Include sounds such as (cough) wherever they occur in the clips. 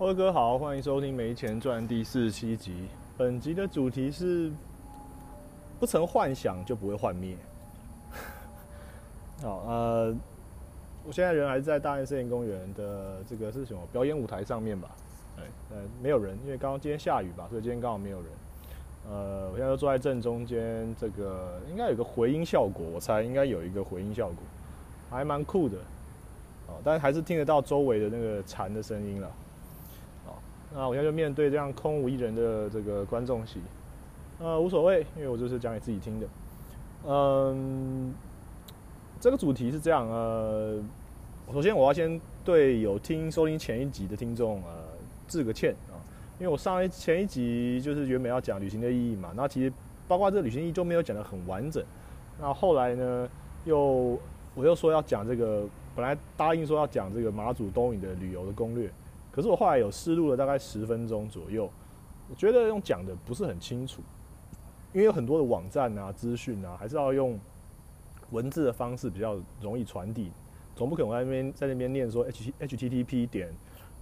各位哥好，欢迎收听《没钱赚》第四十七集。本集的主题是：不曾幻想就不会幻灭。(laughs) 好，呃，我现在人还是在大安森林公园的这个是什么表演舞台上面吧？对，呃，没有人，因为刚刚今天下雨吧，所以今天刚好没有人。呃，我现在坐在正中间，这个应该有个回音效果，我猜应该有一个回音效果，还蛮酷的。哦，但还是听得到周围的那个蝉的声音了。那我现在就面对这样空无一人的这个观众席，呃，无所谓，因为我就是讲给自己听的。嗯，这个主题是这样，呃，首先我要先对有听收听前一集的听众呃致个歉啊，因为我上一前一集就是原本要讲旅行的意义嘛，那其实包括这个旅行意义都没有讲得很完整。那后来呢，又我又说要讲这个，本来答应说要讲这个马祖东引的旅游的攻略。可是我后来有试录了大概十分钟左右，我觉得用讲的不是很清楚，因为有很多的网站啊、资讯啊，还是要用文字的方式比较容易传递，总不可能在那边在那边念说 h h t t p 点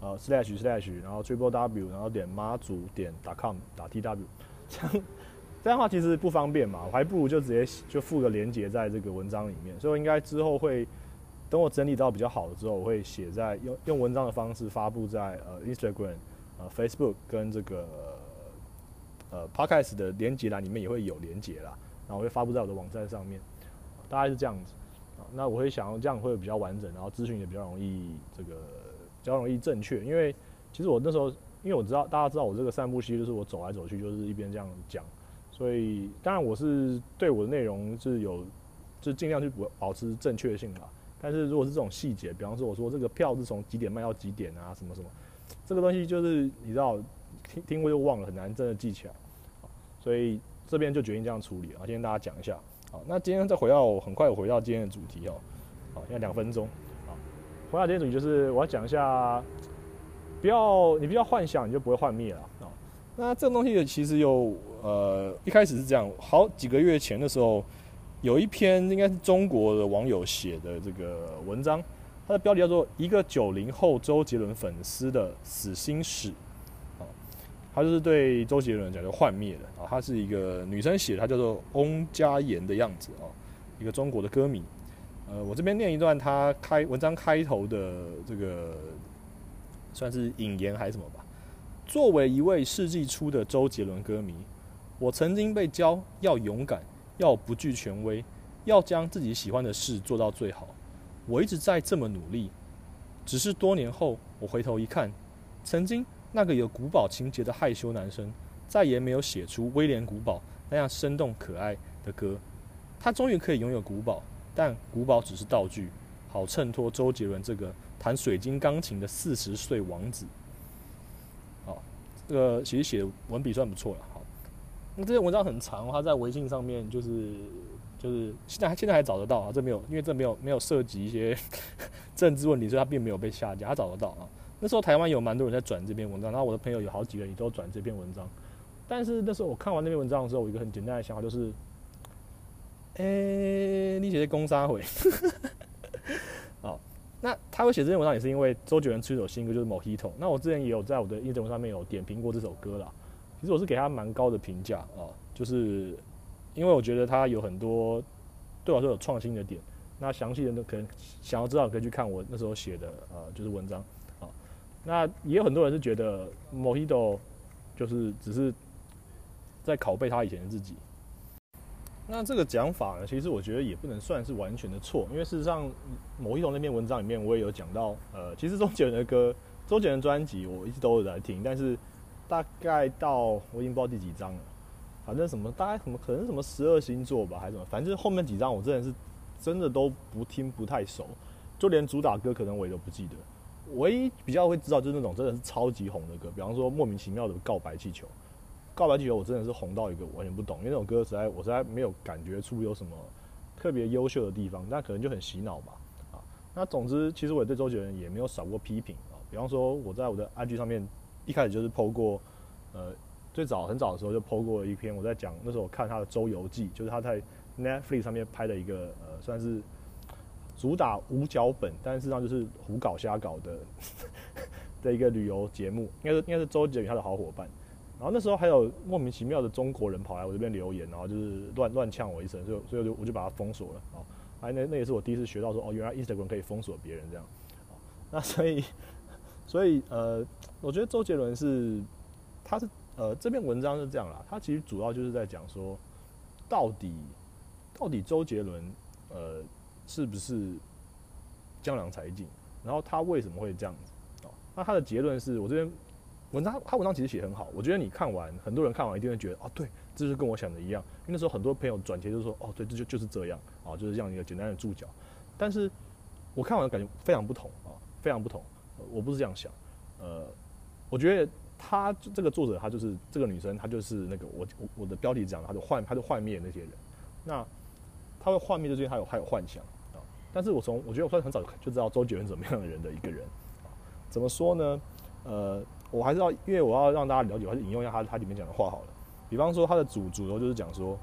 呃 slash slash 然后 triple w 然后点妈祖点 com 打 t w 这样这样的话其实不方便嘛，我还不如就直接就附个连接在这个文章里面，所以我应该之后会。等我整理到比较好了之后，我会写在用用文章的方式发布在呃 Instagram、呃 Facebook 跟这个呃 Podcast 的连接栏里面也会有连接啦，然后我会发布在我的网站上面，大概是这样子。那我会想要这样会比较完整，然后资讯也比较容易这个比较容易正确，因为其实我那时候因为我知道大家知道我这个散步系就是我走来走去就是一边这样讲，所以当然我是对我的内容是有就尽量去保保持正确性啦。但是如果是这种细节，比方说我说这个票是从几点卖到几点啊，什么什么，这个东西就是你知道听听过就忘了，很难真的记起来。所以这边就决定这样处理啊，先跟大家讲一下。好，那今天再回到很快回到今天的主题哦。好，现在两分钟。好，回到今天主题就是我要讲一下，不要你不要幻想，你就不会幻灭了啊。那这个东西其实有呃一开始是这样，好几个月前的时候。有一篇应该是中国的网友写的这个文章，它的标题叫做《一个九零后周杰伦粉丝的死心史》啊，他就是对周杰伦讲就幻灭的啊，他是一个女生写，她叫做翁佳妍的样子啊，一个中国的歌迷。呃，我这边念一段他开文章开头的这个算是引言还是什么吧。作为一位世纪初的周杰伦歌迷，我曾经被教要勇敢。要不惧权威，要将自己喜欢的事做到最好。我一直在这么努力，只是多年后我回头一看，曾经那个有古堡情节的害羞男生，再也没有写出威廉古堡那样生动可爱的歌。他终于可以拥有古堡，但古堡只是道具，好衬托周杰伦这个弹水晶钢琴的四十岁王子。好，这个其实写文笔算不错了。那这篇文章很长，他在微信上面就是就是现在现在还找得到啊，这没有，因为这没有没有涉及一些 (laughs) 政治问题，所以他并没有被下架，他找得到啊。那时候台湾有蛮多人在转这篇文章，然后我的朋友有好几个也都转这篇文章。但是那时候我看完那篇文章的时候，我一个很简单的想法就是，诶，你写的攻杀回，好，那他会写这篇文章也是因为周杰伦出一首新歌就是《Mojito》，那我之前也有在我的 Instagram 上面有点评过这首歌啦。其实我是给他蛮高的评价啊，就是因为我觉得他有很多对我来说有创新的点。那详细的呢，可能想要知道可以去看我那时候写的呃，就是文章啊。那也有很多人是觉得 Mojito 就是只是在拷贝他以前的自己。那这个讲法呢，其实我觉得也不能算是完全的错，因为事实上 Mojito 那篇文章里面我也有讲到，呃，其实周杰伦的歌、周杰伦专辑我一直都有在听，但是。大概到我已经不知道第几章了，反正什么大概什么可能什么十二星座吧，还是什么，反正后面几章我真的是真的都不听不太熟，就连主打歌可能我也都不记得。唯一比较会知道就是那种真的是超级红的歌，比方说莫名其妙的告白气球，告白气球我真的是红到一个完全不懂，因为那种歌实在我实在没有感觉出有什么特别优秀的地方，但可能就很洗脑吧。啊，那总之其实我对周杰伦也没有少过批评啊，比方说我在我的 IG 上面。一开始就是剖过，呃，最早很早的时候就剖过一篇，我在讲那时候我看他的《周游记》，就是他在 Netflix 上面拍的一个呃，算是主打无脚本，但是实际上就是胡搞瞎搞的 (laughs) 的一个旅游节目，应该是应该是周杰伦他的好伙伴。然后那时候还有莫名其妙的中国人跑来我这边留言，然后就是乱乱呛我一声，所以所以我就我就把他封锁了。哦，哎，那那也是我第一次学到说，哦，原来 Instagram 可以封锁别人这样。那所以所以呃，我觉得周杰伦是他是呃这篇文章是这样啦，他其实主要就是在讲说，到底到底周杰伦呃是不是江郎才尽，然后他为什么会这样子？哦，那他的结论是我这边。文章他文章其实写很好，我觉得你看完，很多人看完一定会觉得，哦，对，这就是跟我想的一样。因为那时候很多朋友转贴就说，哦，对，这就就是这样，啊，就是这样一个简单的注脚。但是我看完感觉非常不同啊，非常不同。我不是这样想，呃，我觉得他这个作者，他就是这个女生，她就是那个我我的标题讲的，她就幻，她就幻灭那些人。那他会幻灭，就是因为他有还有幻想啊。但是我从我觉得我算很早就知道周杰伦怎么样的人的一个人啊。怎么说呢？呃。我还是要，因为我要让大家了解，还是引用一下他他里面讲的话好了。比方说，他的主主轴就是讲说，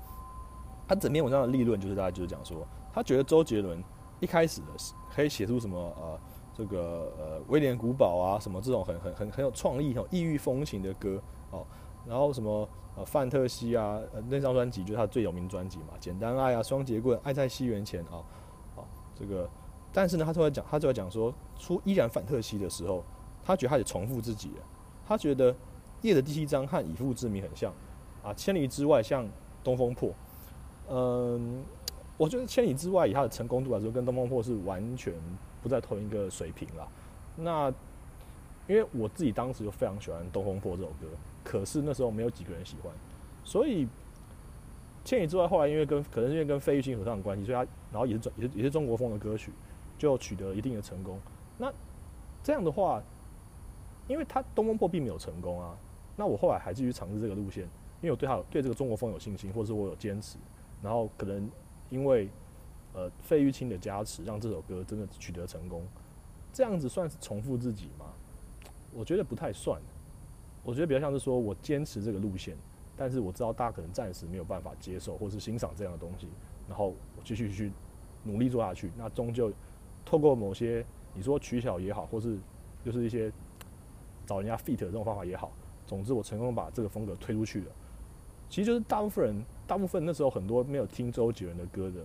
他整篇文章的立论就是大概就是讲说，他觉得周杰伦一开始的可以写出什么呃这个呃威廉古堡啊什么这种很很很很有创意、很异域风情的歌哦，然后什么呃范特西啊那张专辑就是他最有名专辑嘛，简单爱啊双节棍爱在西元前啊啊这个，但是呢他就会讲他就会讲说出依然范特西的时候，他觉得他得重复自己。他觉得夜的第七章和以父之名很像，啊，千里之外像东风破，嗯，我觉得千里之外以他的成功度来说，跟东风破是完全不在同一个水平了。那因为我自己当时就非常喜欢东风破这首歌，可是那时候没有几个人喜欢，所以千里之外后来因为跟可能是因为跟费玉清合唱的关系，所以他然后也是中也是也是中国风的歌曲，就取得一定的成功。那这样的话。因为他东风破并没有成功啊，那我后来还继续尝试这个路线，因为我对他对这个中国风有信心，或者是我有坚持，然后可能因为呃费玉清的加持，让这首歌真的取得成功，这样子算是重复自己吗？我觉得不太算，我觉得比较像是说我坚持这个路线，但是我知道大家可能暂时没有办法接受或是欣赏这样的东西，然后我继续去努力做下去，那终究透过某些你说取巧也好，或是就是一些。找人家 fit 的这种方法也好，总之我成功把这个风格推出去了。其实就是大部分人，大部分那时候很多没有听周杰伦的歌的，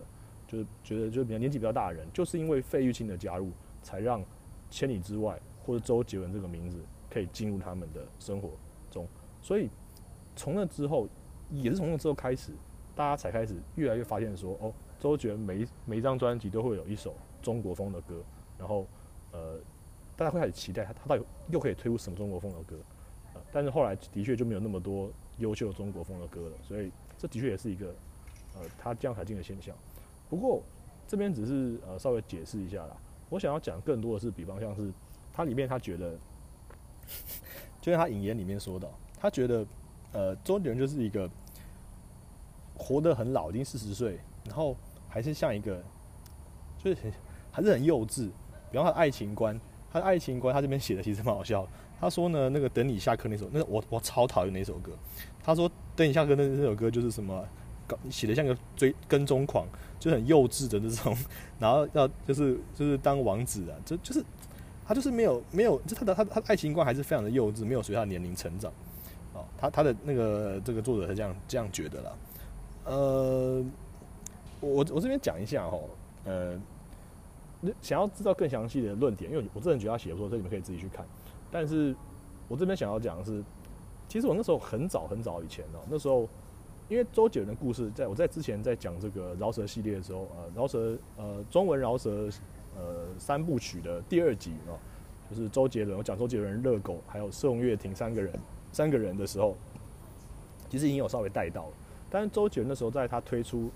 就是觉得就是比较年纪比较大的人，就是因为费玉清的加入，才让千里之外或者周杰伦这个名字可以进入他们的生活中。所以从那之后，也是从那之后开始，大家才开始越来越发现说，哦，周杰伦每每一张专辑都会有一首中国风的歌，然后呃。大家会开始期待他，他到底又可以推出什么中国风的歌？呃，但是后来的确就没有那么多优秀的中国风的歌了，所以这的确也是一个呃他降才进的现象。不过这边只是呃稍微解释一下啦。我想要讲更多的是，比方像是他里面他觉得，(laughs) 就像他引言里面说的，他觉得呃周杰伦就是一个活得很老，已经四十岁，然后还是像一个就是很还是很幼稚。比方他的爱情观。他的爱情观，他这边写的其实蛮好笑。他说呢，那个等你下课那首，那我我超讨厌那首歌。他说等你下课那那首歌就是什么，写的像个追跟踪狂，就很幼稚的那种。(laughs) 然后要就是就是当王子啊，就就是他就是没有没有，就他的他他爱情观还是非常的幼稚，没有随他年龄成长。哦，他他的那个这个作者是这样这样觉得啦。呃，我我这边讲一下哦，呃。想要知道更详细的论点，因为我这人觉得他写的不错，所以你们可以自己去看。但是我这边想要讲的是，其实我那时候很早很早以前哦，那时候因为周杰伦的故事，在我在之前在讲这个饶舌系列的时候，呃，饶舌呃中文饶舌呃三部曲的第二集哦，就是周杰伦，我讲周杰伦、热狗还有宋岳庭三个人三个人的时候，其实已经有稍微带到了。但是周杰伦那时候在他推出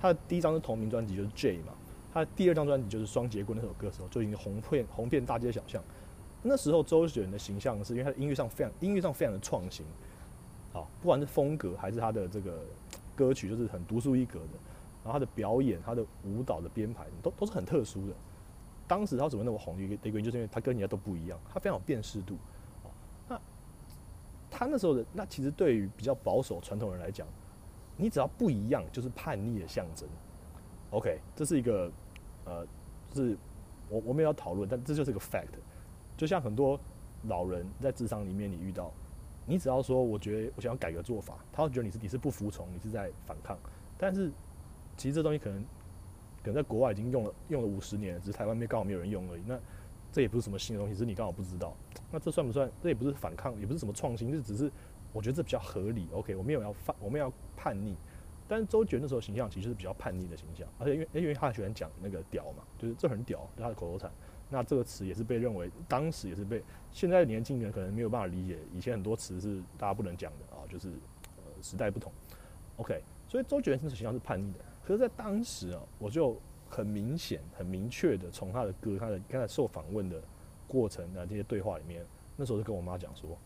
他的第一张是同名专辑，就是 J 嘛。他的第二张专辑就是《双节棍》那首歌的时候，就已经红遍红遍大街小巷。那时候周杰伦的形象是因为他的音乐上非常音乐上非常的创新，好，不管是风格还是他的这个歌曲，就是很独树一格的。然后他的表演、他的舞蹈的编排都都是很特殊的。当时他怎么那么红？一个一个原因就是因为他跟人家都不一样，他非常有辨识度。那他那时候的那其实对于比较保守传统人来讲，你只要不一样，就是叛逆的象征。OK，这是一个。呃，就是我我们也要讨论，但这就是个 fact。就像很多老人在智商里面你遇到，你只要说我觉得我想要改革做法，他会觉得你是你是不服从，你是在反抗。但是其实这东西可能可能在国外已经用了用了五十年，只是台湾没刚好没有人用而已。那这也不是什么新的东西，是你刚好不知道。那这算不算？这也不是反抗，也不是什么创新，就只是我觉得这比较合理。OK，我没有要反，我们要叛逆。但是周杰那时候形象其实是比较叛逆的形象，而且因为因为他喜欢讲那个屌嘛，就是这很屌，他的口头禅。那这个词也是被认为，当时也是被现在的年轻人可能没有办法理解，以前很多词是大家不能讲的啊，就是呃时代不同。OK，所以周杰伦那时候形象是叛逆的，可是，在当时啊，我就很明显、很明确的从他的歌、他的刚才受访问的过程啊这些对话里面，那时候就跟我妈讲说，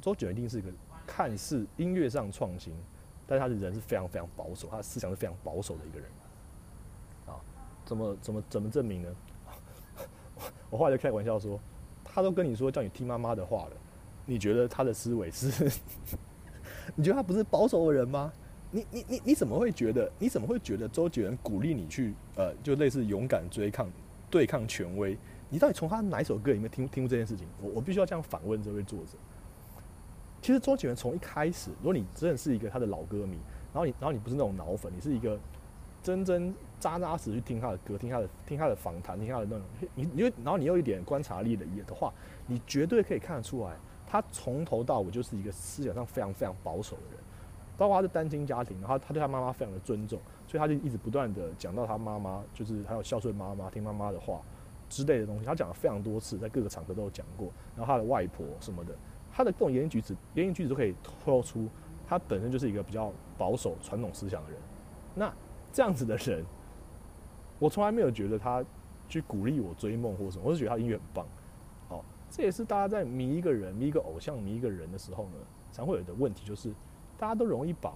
周杰伦一定是一个看似音乐上创新。但他的人是非常非常保守，他的思想是非常保守的一个人，啊，怎么怎么怎么证明呢？(laughs) 我后来就开玩笑说，他都跟你说叫你听妈妈的话了，你觉得他的思维是？(laughs) 你觉得他不是保守的人吗？你你你你怎么会觉得？你怎么会觉得周杰伦鼓励你去呃，就类似勇敢追抗对抗权威？你到底从他哪首歌里面听听过这件事情？我我必须要这样反问这位作者。其实周杰伦从一开始，如果你真的是一个他的老歌迷，然后你然后你不是那种脑粉，你是一个真真扎扎实去听他的歌，听他的听他的访谈，听他的那种，你你然后你有一点观察力的也的话，你绝对可以看得出来，他从头到尾就是一个思想上非常非常保守的人，包括他是单亲家庭，然后他对他妈妈非常的尊重，所以他就一直不断的讲到他妈妈，就是还有孝顺妈妈，听妈妈的话之类的东西，他讲了非常多次，在各个场合都有讲过，然后他的外婆什么的。他的这种言行举止，言行举止都可以透露出他本身就是一个比较保守、传统思想的人。那这样子的人，我从来没有觉得他去鼓励我追梦或什么，我是觉得他音乐很棒。好，这也是大家在迷一个人、迷一个偶像、迷一个人的时候呢，常会有的问题，就是大家都容易把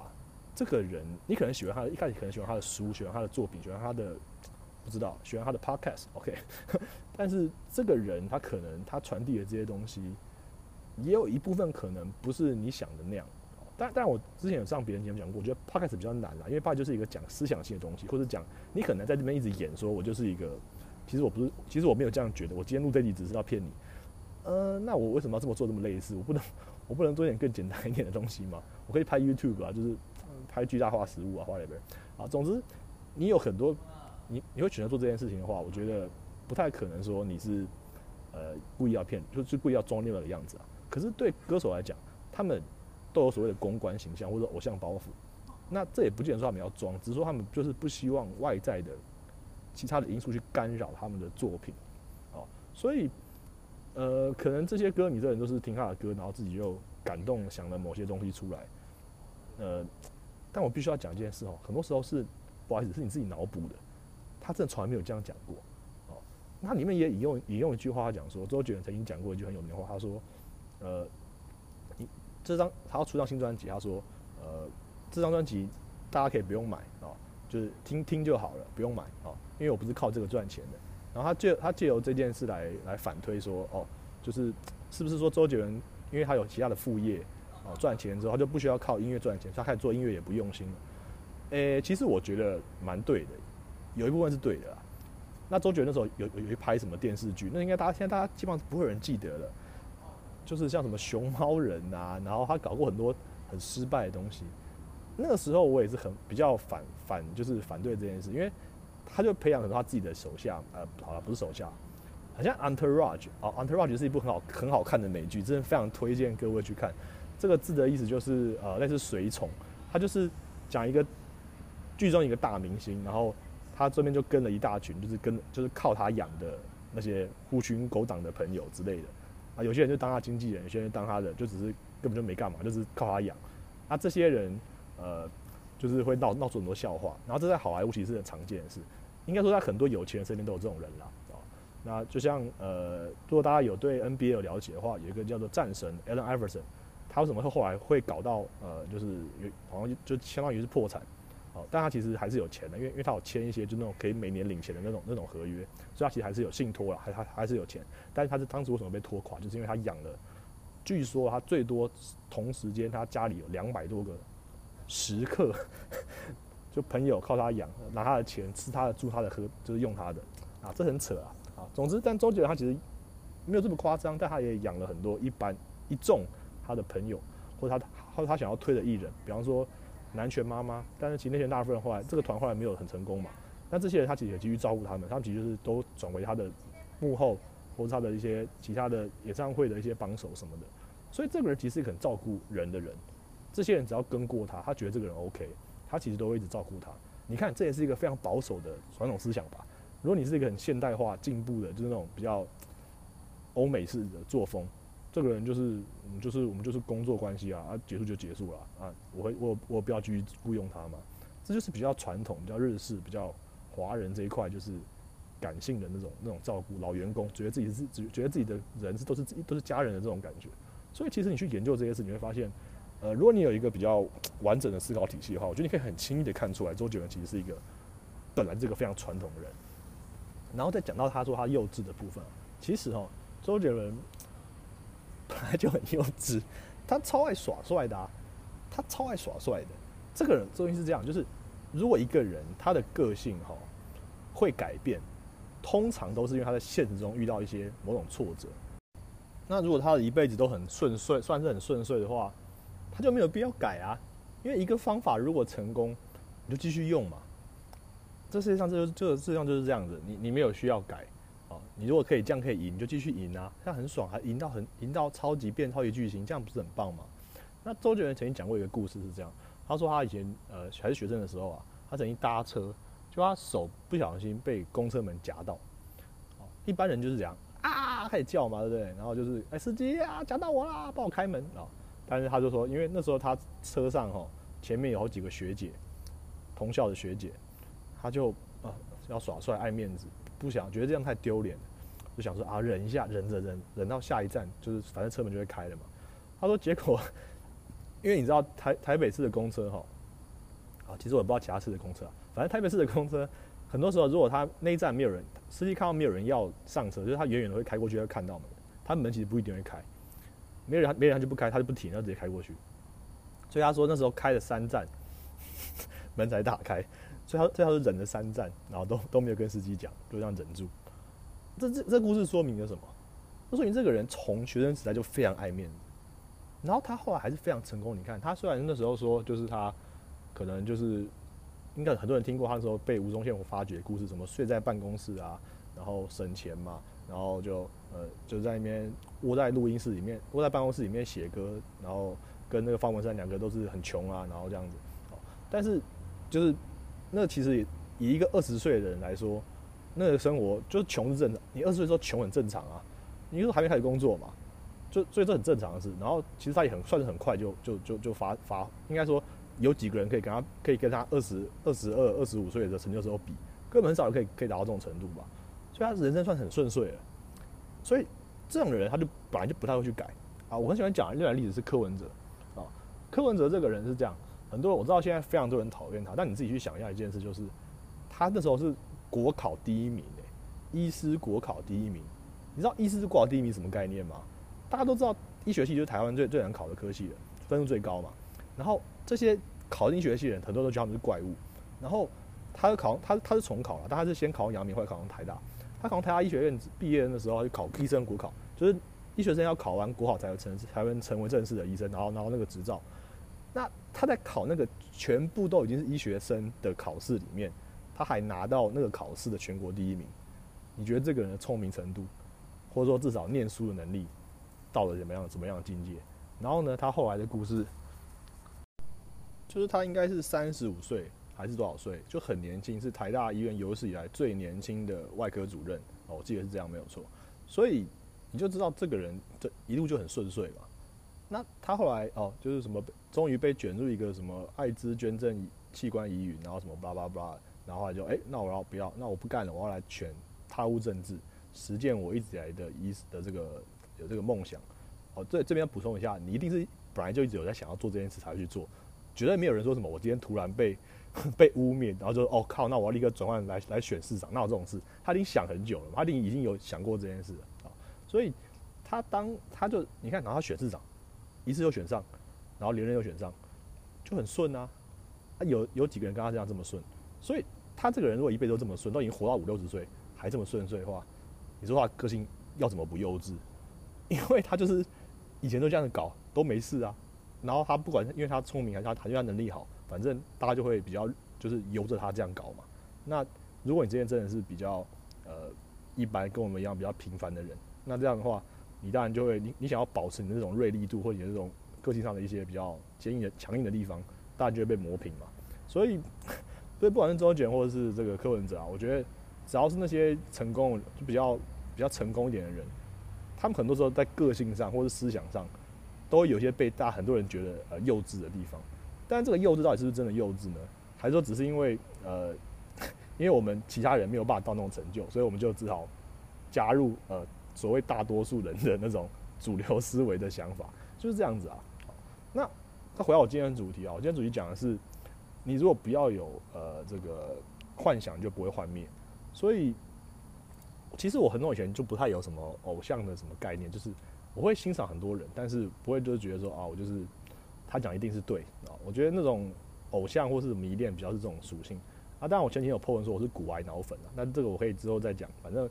这个人，你可能喜欢他，一开始可能喜欢他的书，喜欢他的作品，喜欢他的不知道，喜欢他的 podcast，OK。(laughs) 但是这个人他可能他传递的这些东西。也有一部分可能不是你想的那样，但但我之前有上别人节目讲过，我觉得 podcast 比较难啦，因为 Pod 就是一个讲思想性的东西，或者讲你可能在这边一直演说，我就是一个，其实我不是，其实我没有这样觉得，我今天录这集只是要骗你，呃，那我为什么要这么做这么类似？我不能，我不能做点更简单一点的东西吗？我可以拍 YouTube 啊，就是拍巨大化食物啊，画那边啊，总之你有很多，你你会选择做这件事情的话，我觉得不太可能说你是呃故意要骗，就是故意要装另外的样子啊。可是对歌手来讲，他们都有所谓的公关形象或者偶像包袱，那这也不见得说他们要装，只是说他们就是不希望外在的其他的因素去干扰他们的作品，哦，所以呃，可能这些歌迷这人都是听他的歌，然后自己又感动想了某些东西出来，呃，但我必须要讲一件事哦，很多时候是不好意思，是你自己脑补的，他真的从来没有这样讲过，哦，那里面也引用引用一句话讲说，周杰伦曾经讲过一句很有名的话，他说。呃，这张他要出张新专辑，他说，呃，这张专辑大家可以不用买啊，就是听听就好了，不用买啊，因为我不是靠这个赚钱的。然后他借他借由这件事来来反推说，哦，就是是不是说周杰伦因为他有其他的副业哦赚钱之后，他就不需要靠音乐赚钱，他开始做音乐也不用心了。诶，其实我觉得蛮对的，有一部分是对的啦。那周杰伦那时候有有一拍什么电视剧，那应该大家现在大家基本上不会有人记得了。就是像什么熊猫人啊，然后他搞过很多很失败的东西。那个时候我也是很比较反反，就是反对这件事，因为他就培养很多他自己的手下，呃，好了，不是手下，好像 Entourage 啊，Entourage 是一部很好很好看的美剧，真的非常推荐各位去看。这个字的意思就是呃，类似随从，他就是讲一个剧中一个大明星，然后他这边就跟了一大群，就是跟就是靠他养的那些狐群狗党的朋友之类的。啊，有些人就当他经纪人，有些人当他的，就只是根本就没干嘛，就是靠他养。那这些人，呃，就是会闹闹出很多笑话。然后这在好莱坞其实很常见的事，应该说在很多有钱人身边都有这种人啦，啊。那就像呃，如果大家有对 NBA 有了解的话，有一个叫做战神 Allen Iverson，他为什么会后来会搞到呃，就是有好像就相当于是破产。哦，但他其实还是有钱的，因为因为他有签一些就那种可以每年领钱的那种那种合约，所以他其实还是有信托了，还还还是有钱。但是他是当时为什么被拖垮，就是因为他养了，据说他最多同时间他家里有两百多个食客，(laughs) 就朋友靠他养，拿他的钱吃他的住他的喝，就是用他的啊，这很扯啊啊。总之，但周杰伦他其实没有这么夸张，但他也养了很多一般一众他的朋友，或者他或者他想要推的艺人，比方说南拳妈妈，但是其实那些大部分后来这个团后来没有很成功嘛，那这些人他其实也继续照顾他们，他们其实是都转为他的幕后或者他的一些其他的演唱会的一些帮手什么的，所以这个人其实是很照顾人的人，这些人只要跟过他，他觉得这个人 OK，他其实都会一直照顾他。你看，这也是一个非常保守的传统思想吧。如果你是一个很现代化、进步的，就是那种比较欧美式的作风，这个人就是，就是我们就是工作关系啊，啊，结束就结束了啊，我会我我不要继续雇佣他嘛，这就是比较传统、比较日式、比较华人这一块，就是感性的那种那种照顾老员工，觉得自己是觉觉得自己的人是都是都是家人的这种感觉。所以其实你去研究这些事，你会发现，呃，如果你有一个比较完整的思考体系的话，我觉得你可以很轻易的看出来，周杰伦其实是一个本来这个非常传统的人。然后再讲到他说他幼稚的部分，其实哦，周杰伦本来就很幼稚，他超爱耍帅的啊，他超爱耍帅的。这个人周星是这样，就是如果一个人他的个性哈会改变，通常都是因为他在现实中遇到一些某种挫折。那如果他的一辈子都很顺遂，算是很顺遂的话，他就没有必要改啊。因为一个方法如果成功，你就继续用嘛。这世界上，这就这个世界上就是这样子，你你没有需要改，你如果可以这样可以赢，你就继续赢啊，这样很爽，还赢到很赢到超级变超级巨星，这样不是很棒吗？那周杰伦曾经讲过一个故事是这样，他说他以前呃还是学生的时候啊，他曾经搭车，就他手不小心被公车门夹到，一般人就是这样啊开始叫嘛，对不对？然后就是哎司机啊夹到我啦，帮我开门啊，但是他就说，因为那时候他车上哈前面有好几个学姐，同校的学姐。他就啊要耍帅爱面子，不想觉得这样太丢脸，就想说啊忍一下，忍着忍忍到下一站，就是反正车门就会开了嘛。他说结果，因为你知道台台北市的公车哈，啊其实我也不知道其他市的公车，反正台北市的公车很多时候如果他那一站没有人，司机看到没有人要上车，就是他远远的会开过去会看到门，他门其实不一定会开，没人没人他就不开，他就不停，他直接开过去。所以他说那时候开了三站，(laughs) 门才打开。所以他最后是忍了三站，然后都都没有跟司机讲，就这样忍住。这这这故事说明了什么？说明这个人从学生时代就非常爱面子，然后他后来还是非常成功。你看他虽然那时候说就是他可能就是应该很多人听过他那时候被吴宗宪发掘故事，什么睡在办公室啊，然后省钱嘛，然后就呃就在那边窝在录音室里面，窝在办公室里面写歌，然后跟那个方文山两个都是很穷啊，然后这样子。但是就是。那其实以一个二十岁的人来说，那个生活就是穷是正常。你二十岁时候穷很正常啊，你是还没开始工作嘛，就所以这很正常的事。然后其实他也很算是很快就就就就发发，应该说有几个人可以跟他可以跟他二十二十二二十五岁的成就时候比，根本很少可以可以达到这种程度吧。所以他人生算很顺遂了。所以这种人他就本来就不太会去改啊。我很喜欢讲另外例子是柯文哲啊，柯文哲这个人是这样。很多我知道现在非常多人讨厌他，但你自己去想一下一件事，就是他那时候是国考第一名诶，医师国考第一名。你知道医师国考第一名什么概念吗？大家都知道医学系就是台湾最最难考的科系了，分数最高嘛。然后这些考医学系的人很多都叫他们是怪物。然后他考他他是重考了，但他是先考上阳明，后来考上台大。他考上台大医学院毕业的时候就考医生国考，就是医学生要考完国考才有成才能成为正式的医生，然后然后那个执照。那他在考那个全部都已经是医学生的考试里面，他还拿到那个考试的全国第一名。你觉得这个人的聪明程度，或者说至少念书的能力，到了怎么样怎么样的境界？然后呢，他后来的故事，就是他应该是三十五岁还是多少岁，就很年轻，是台大医院有史以来最年轻的外科主任。哦，我记得是这样，没有错。所以你就知道这个人这一路就很顺遂嘛。那他后来哦，就是什么，终于被卷入一个什么艾滋捐赠器官疑云，然后什么巴拉巴拉，然后就哎，那我要不要？那我不干了，我要来选踏入政治，实践我一直以来的意思的这个有这个梦想。哦，这这边补充一下，你一定是本来就一直有在想要做这件事才去做，绝对没有人说什么我今天突然被 (laughs) 被污蔑，然后就哦靠，那我要立刻转换来来选市长，那有这种事，他已经想很久了，他已经已经有想过这件事了啊，所以他当他就你看，然后他选市长。一次又选上，然后连任又选上，就很顺啊！啊，有有几个人跟他这样这么顺？所以他这个人如果一辈子都这么顺，都已经活到五六十岁还这么顺遂的话，你说他个性要怎么不幼稚？(laughs) 因为他就是以前都这样子搞都没事啊。然后他不管因为他聪明还是他因为他能力好，反正大家就会比较就是由着他这样搞嘛。那如果你之前真的是比较呃一般跟我们一样比较平凡的人，那这样的话，你当然就会你你想要保持你的这种锐利度或者你的这种个性上的一些比较坚硬的强硬的地方，当然就会被磨平嘛。所以，所以不管是周杰或者是这个柯文哲啊，我觉得只要是那些成功就比较比较成功一点的人，他们很多时候在个性上或者思想上，都会有些被大很多人觉得呃幼稚的地方。但这个幼稚到底是不是真的幼稚呢？还是说只是因为呃，(laughs) 因为我们其他人没有办法到那种成就，所以我们就只好加入呃所谓大多数人的那种主流思维的想法，就是这样子啊。那再回到我今天的主题啊，我今天主题讲的是。你如果不要有呃这个幻想，就不会幻灭。所以，其实我很久以前就不太有什么偶像的什么概念，就是我会欣赏很多人，但是不会就是觉得说啊，我就是他讲一定是对啊。我觉得那种偶像或是迷恋比较是这种属性啊。当然，我前几天有 po 文说我是古癌脑粉啊，那这个我可以之后再讲。反正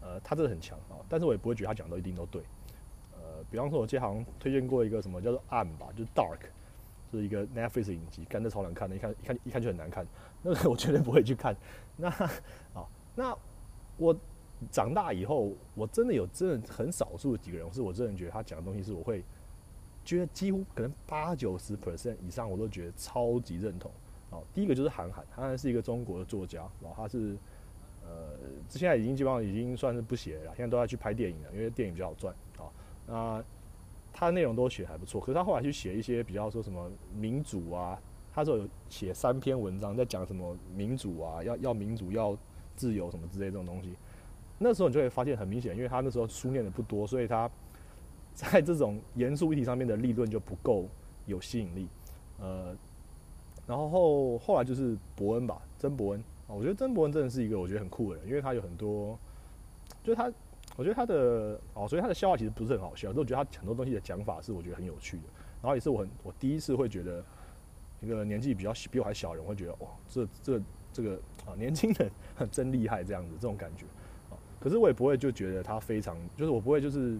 呃，他真的很强啊，但是我也不会觉得他讲的一定都对。呃，比方说，我记得好像推荐过一个什么叫做暗吧，就是 dark。是一个 Netflix 影集，干的超难看的，一看一看一看就很难看，那个我绝对不会去看。那啊，那我长大以后，我真的有真的很少数几个人，是我真的觉得他讲的东西是我会觉得几乎可能八九十 percent 以上，我都觉得超级认同。哦，第一个就是韩寒，韩寒是一个中国的作家，然后他是呃，现在已经基本上已经算是不写了，现在都要去拍电影了，因为电影比较好赚啊。那他的内容都写还不错，可是他后来去写一些比较说什么民主啊，他说有写三篇文章在讲什么民主啊，要要民主要自由什么之类这种东西。那时候你就会发现很明显，因为他那时候书念的不多，所以他在这种严肃议题上面的立论就不够有吸引力。呃，然后后来就是伯恩吧，曾伯恩啊，我觉得曾伯恩真的是一个我觉得很酷的人，因为他有很多，就是他。我觉得他的哦，所以他的笑话其实不是很好笑，但我觉得他很多东西的讲法是我觉得很有趣的。然后也是我很我第一次会觉得一个年纪比较比我还小人会觉得哇，这这这个啊年轻人 (laughs) 真厉害这样子这种感觉啊。可是我也不会就觉得他非常，就是我不会就是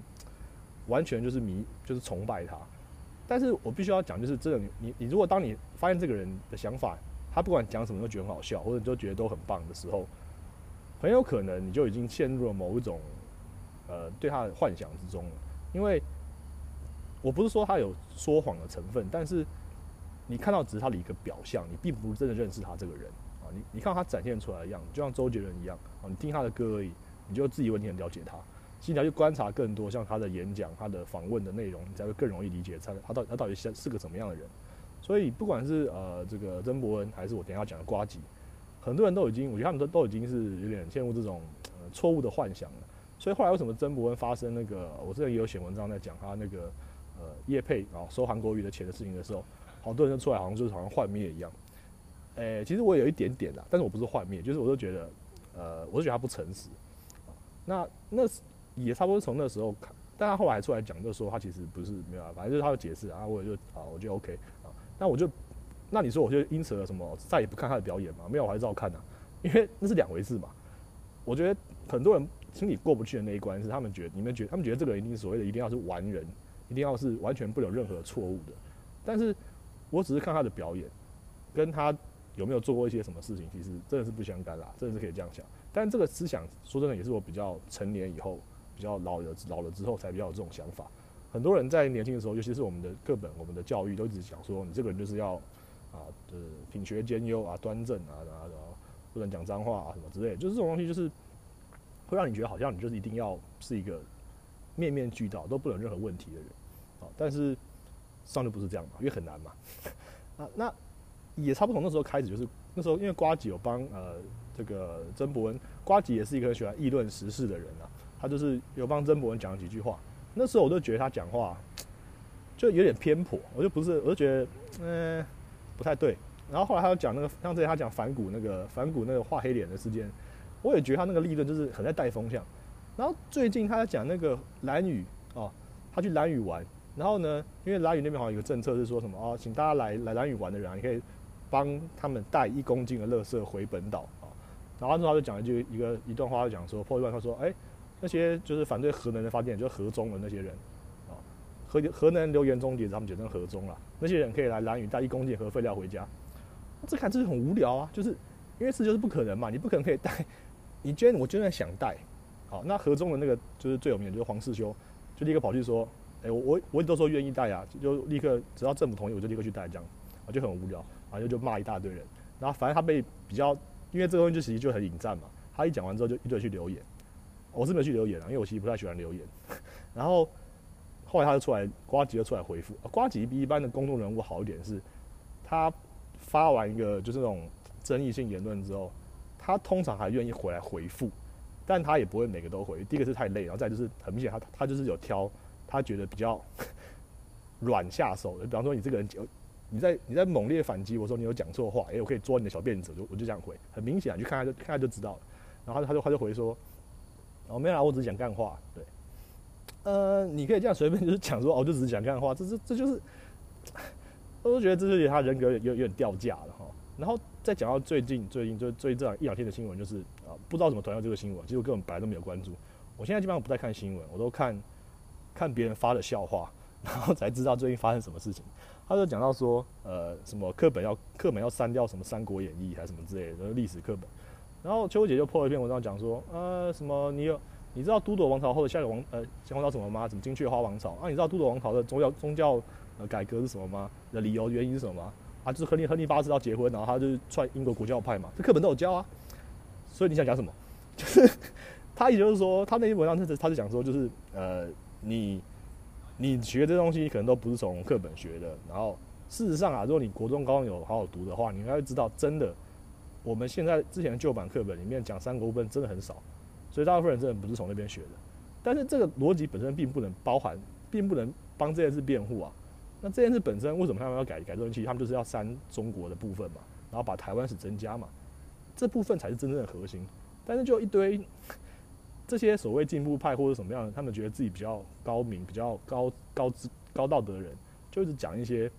完全就是迷就是崇拜他。但是我必须要讲，就是真的你你如果当你发现这个人的想法，他不管讲什么都觉得很好笑，或者你就觉得都很棒的时候，很有可能你就已经陷入了某一种。呃，对他的幻想之中，因为我不是说他有说谎的成分，但是你看到只是他的一个表象，你并不真的认识他这个人啊。你你看他展现出来的样子，就像周杰伦一样啊，你听他的歌而已，你就自己问题很了解他，其实你要去观察更多，像他的演讲、他的访问的内容，你才会更容易理解他他到他到底是是个什么样的人。所以不管是呃这个曾伯恩，还是我等下讲的瓜吉，很多人都已经，我觉得他们都都已经是有点陷入这种错误的幻想了。所以后来为什么曾伯恩发生那个？我之前也有写文章在讲他那个呃叶佩啊收韩国瑜的钱的事情的时候，好多人就出来好像就是好像幻灭一样。诶，其实我有一点点啦，但是我不是幻灭，就是我都觉得呃，我是觉得他不诚实。那那也差不多从那时候看，但他后来出来讲，就说他其实不是没有，反正就是他的解释啊，我就啊我就 OK 啊。那我就那你说我就因此了什么再也不看他的表演嘛？没有，我还是照看啊，因为那是两回事嘛。我觉得很多人。心里过不去的那一关是他们觉得，你们觉得他们觉得这个人一定是所谓的一定要是完人，一定要是完全不有任何错误的。但是我只是看他的表演，跟他有没有做过一些什么事情，其实真的是不相干啦，真的是可以这样想。但这个思想说真的也是我比较成年以后，比较老了老了之后才比较有这种想法。很多人在年轻的时候，尤其是我们的课本、我们的教育都一直讲说，你这个人就是要啊，就是品学兼优啊，端正啊，然后不能讲脏话啊什么之类，就是这种东西就是。会让你觉得好像你就是一定要是一个面面俱到都不能任何问题的人，啊，但是上就不是这样嘛，因为很难嘛，(laughs) 啊，那也差不多那时候开始，就是那时候因为瓜吉有帮呃这个曾伯恩，瓜吉也是一个很喜欢议论时事的人啊，他就是有帮曾伯恩讲了几句话，那时候我就觉得他讲话就有点偏颇，我就不是，我就觉得嗯不太对，然后后来他又讲那个像之前他讲反骨那个反骨那个画黑脸的事件。我也觉得他那个立论就是很在带风向，然后最近他在讲那个蓝屿哦，他去蓝屿玩，然后呢，因为蓝屿那边好像有个政策是说什么哦，请大家来来蓝屿玩的人，啊你可以帮他们带一公斤的垃圾回本岛啊。然后之后他就讲一句一个一段话，就讲说破一段他说，哎，那些就是反对核能的发电，就是核中的那些人，啊，核核能留言终结，他们简称核中了。那些人可以来蓝屿带一公斤核废料回家，这看这是很无聊啊，就是因为这就是不可能嘛，你不可能可以带。你今天我就算想带，好，那核中的那个就是最有名的，就是黄世修，就立刻跑去说，哎，我我我都说愿意带啊，就立刻只要政府同意，我就立刻去带这样，啊，就很无聊，然后就骂一大堆人，然后反正他被比较，因为这个东西就其实就很引战嘛，他一讲完之后就一堆去留言。我是没有去留言啊，因为我其实不太喜欢留言。(laughs) 然后后来他就出来，瓜吉就出来回复。瓜吉比一般的公众人物好一点是，他发完一个就是那种争议性言论之后，他通常还愿意回来回复，但他也不会每个都回。第一个是太累，然后再就是很明显他他就是有挑他觉得比较软下手的。比方说你这个人你在你在猛烈反击，我说你有讲错话，哎，我可以捉你的小辫子，就我就这样回，很明显，啊去看他就看他就知道了。然后他就他就回说。哦，没有啦，我只是讲干话。对，呃，你可以这样随便就是讲说，哦，就只是讲干话，这是这就是，我都觉得这是他人格有有点掉价了哈。然后再讲到最近最近就最这样一两天的新闻，就是啊，不知道怎么传到这个新闻，其实我根本本来都没有关注。我现在基本上不再看新闻，我都看看别人发的笑话，(laughs) 然后才知道最近发生什么事情。他就讲到说，呃，什么课本要课本要删掉什么《三国演义》还是什么之类的历史课本。然后秋姐就破了一篇文章，讲说，呃，什么你有你知道都铎王朝后的下一个王呃王朝什么吗？什么金雀花王朝？啊，你知道都铎王朝的宗教宗教呃改革是什么吗？的理由原因是什么吗？啊，就是亨利亨利八世要结婚，然后他就是篡英国国教派嘛，这课本都有教啊。所以你想讲什么？就是 (laughs) 他也就是说，他那篇文章他是他是讲说，就是呃，你你学这东西可能都不是从课本学的。然后事实上啊，如果你国中高中有好好读的话，你应该会知道真的。我们现在之前旧版课本里面讲三国部分真的很少，所以大部分人真的不是从那边学的。但是这个逻辑本身并不能包含，并不能帮这件事辩护啊。那这件事本身为什么他们要改改东西？他们就是要删中国的部分嘛，然后把台湾史增加嘛，这部分才是真正的核心。但是就一堆 (laughs) 这些所谓进步派或者什么样的，他们觉得自己比较高明、比较高高知高道德的人，就一直讲一些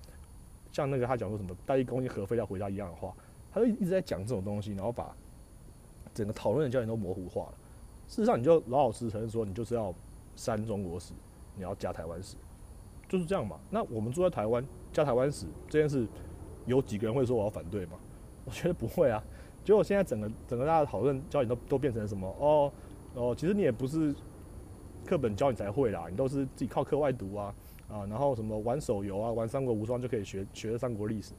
像那个他讲说什么带一公斤核废料回家一样的话。他就一直在讲这种东西，然后把整个讨论的焦点都模糊化了。事实上，你就老老实实承认说，你就是要删中国史，你要加台湾史，就是这样嘛。那我们住在台湾加台湾史这件事，有几个人会说我要反对吗？我觉得不会啊。结果现在整个整个大家讨论焦点都都变成什么？哦哦，其实你也不是课本教你才会啦，你都是自己靠课外读啊啊，然后什么玩手游啊，玩三国无双就可以学学三国历史，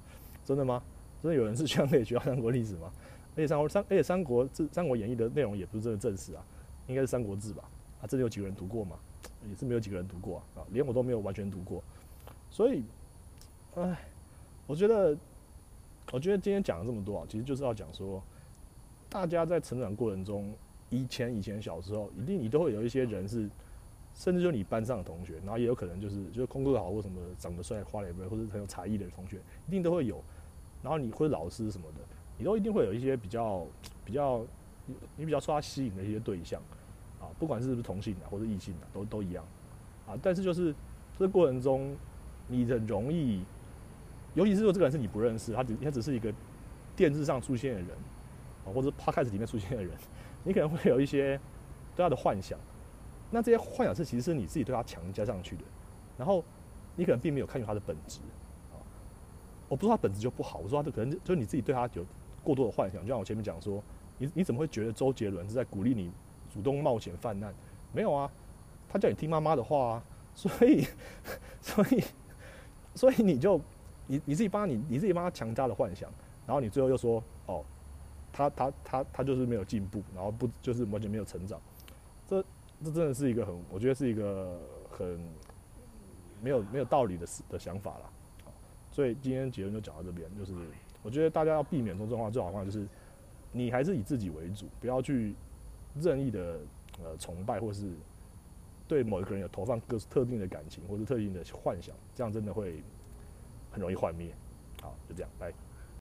真的吗？真的有人是这样可以学到三国历史吗？而且三国三，而且三国这《三国演义》的内容也不是真的正史啊，应该是《三国志》吧？啊，真的有几个人读过吗？也是没有几个人读过啊，连我都没有完全读过。所以，唉，我觉得，我觉得今天讲了这么多啊，其实就是要讲说，大家在成长过程中，以前以前小时候，一定你都会有一些人是，甚至就你班上的同学，然后也有可能就是就是功课好或什么长得帅、花脸妹或者很有才艺的同学，一定都会有。然后你会老师什么的，你都一定会有一些比较比较你比较受他吸引的一些对象，不管是不是同性的或者异性的，都都一样，啊，但是就是这过程中，你很容易，尤其是说这个人是你不认识，他只他只是一个电视上出现的人，啊，或者他开始里面出现的人，(laughs) 你可能会有一些对他的幻想，那这些幻想是其实是你自己对他强加上去的，然后你可能并没有看出他的本质。啊我不说他本质就不好，我说他可能就是你自己对他有过多的幻想，就像我前面讲说，你你怎么会觉得周杰伦是在鼓励你主动冒险犯难？没有啊，他叫你听妈妈的话啊，所以 (laughs) 所以所以你就你你自己帮你你自己帮他强加了幻想，然后你最后又说哦，他他他他就是没有进步，然后不就是完全没有成长，这这真的是一个很我觉得是一个很没有没有道理的的想法了。所以今天结论就讲到这边，就是我觉得大家要避免这种状况，最好方法就是你还是以自己为主，不要去任意的呃崇拜或是对某一个人有投放各特定的感情或是特定的幻想，这样真的会很容易幻灭。好，就这样，拜。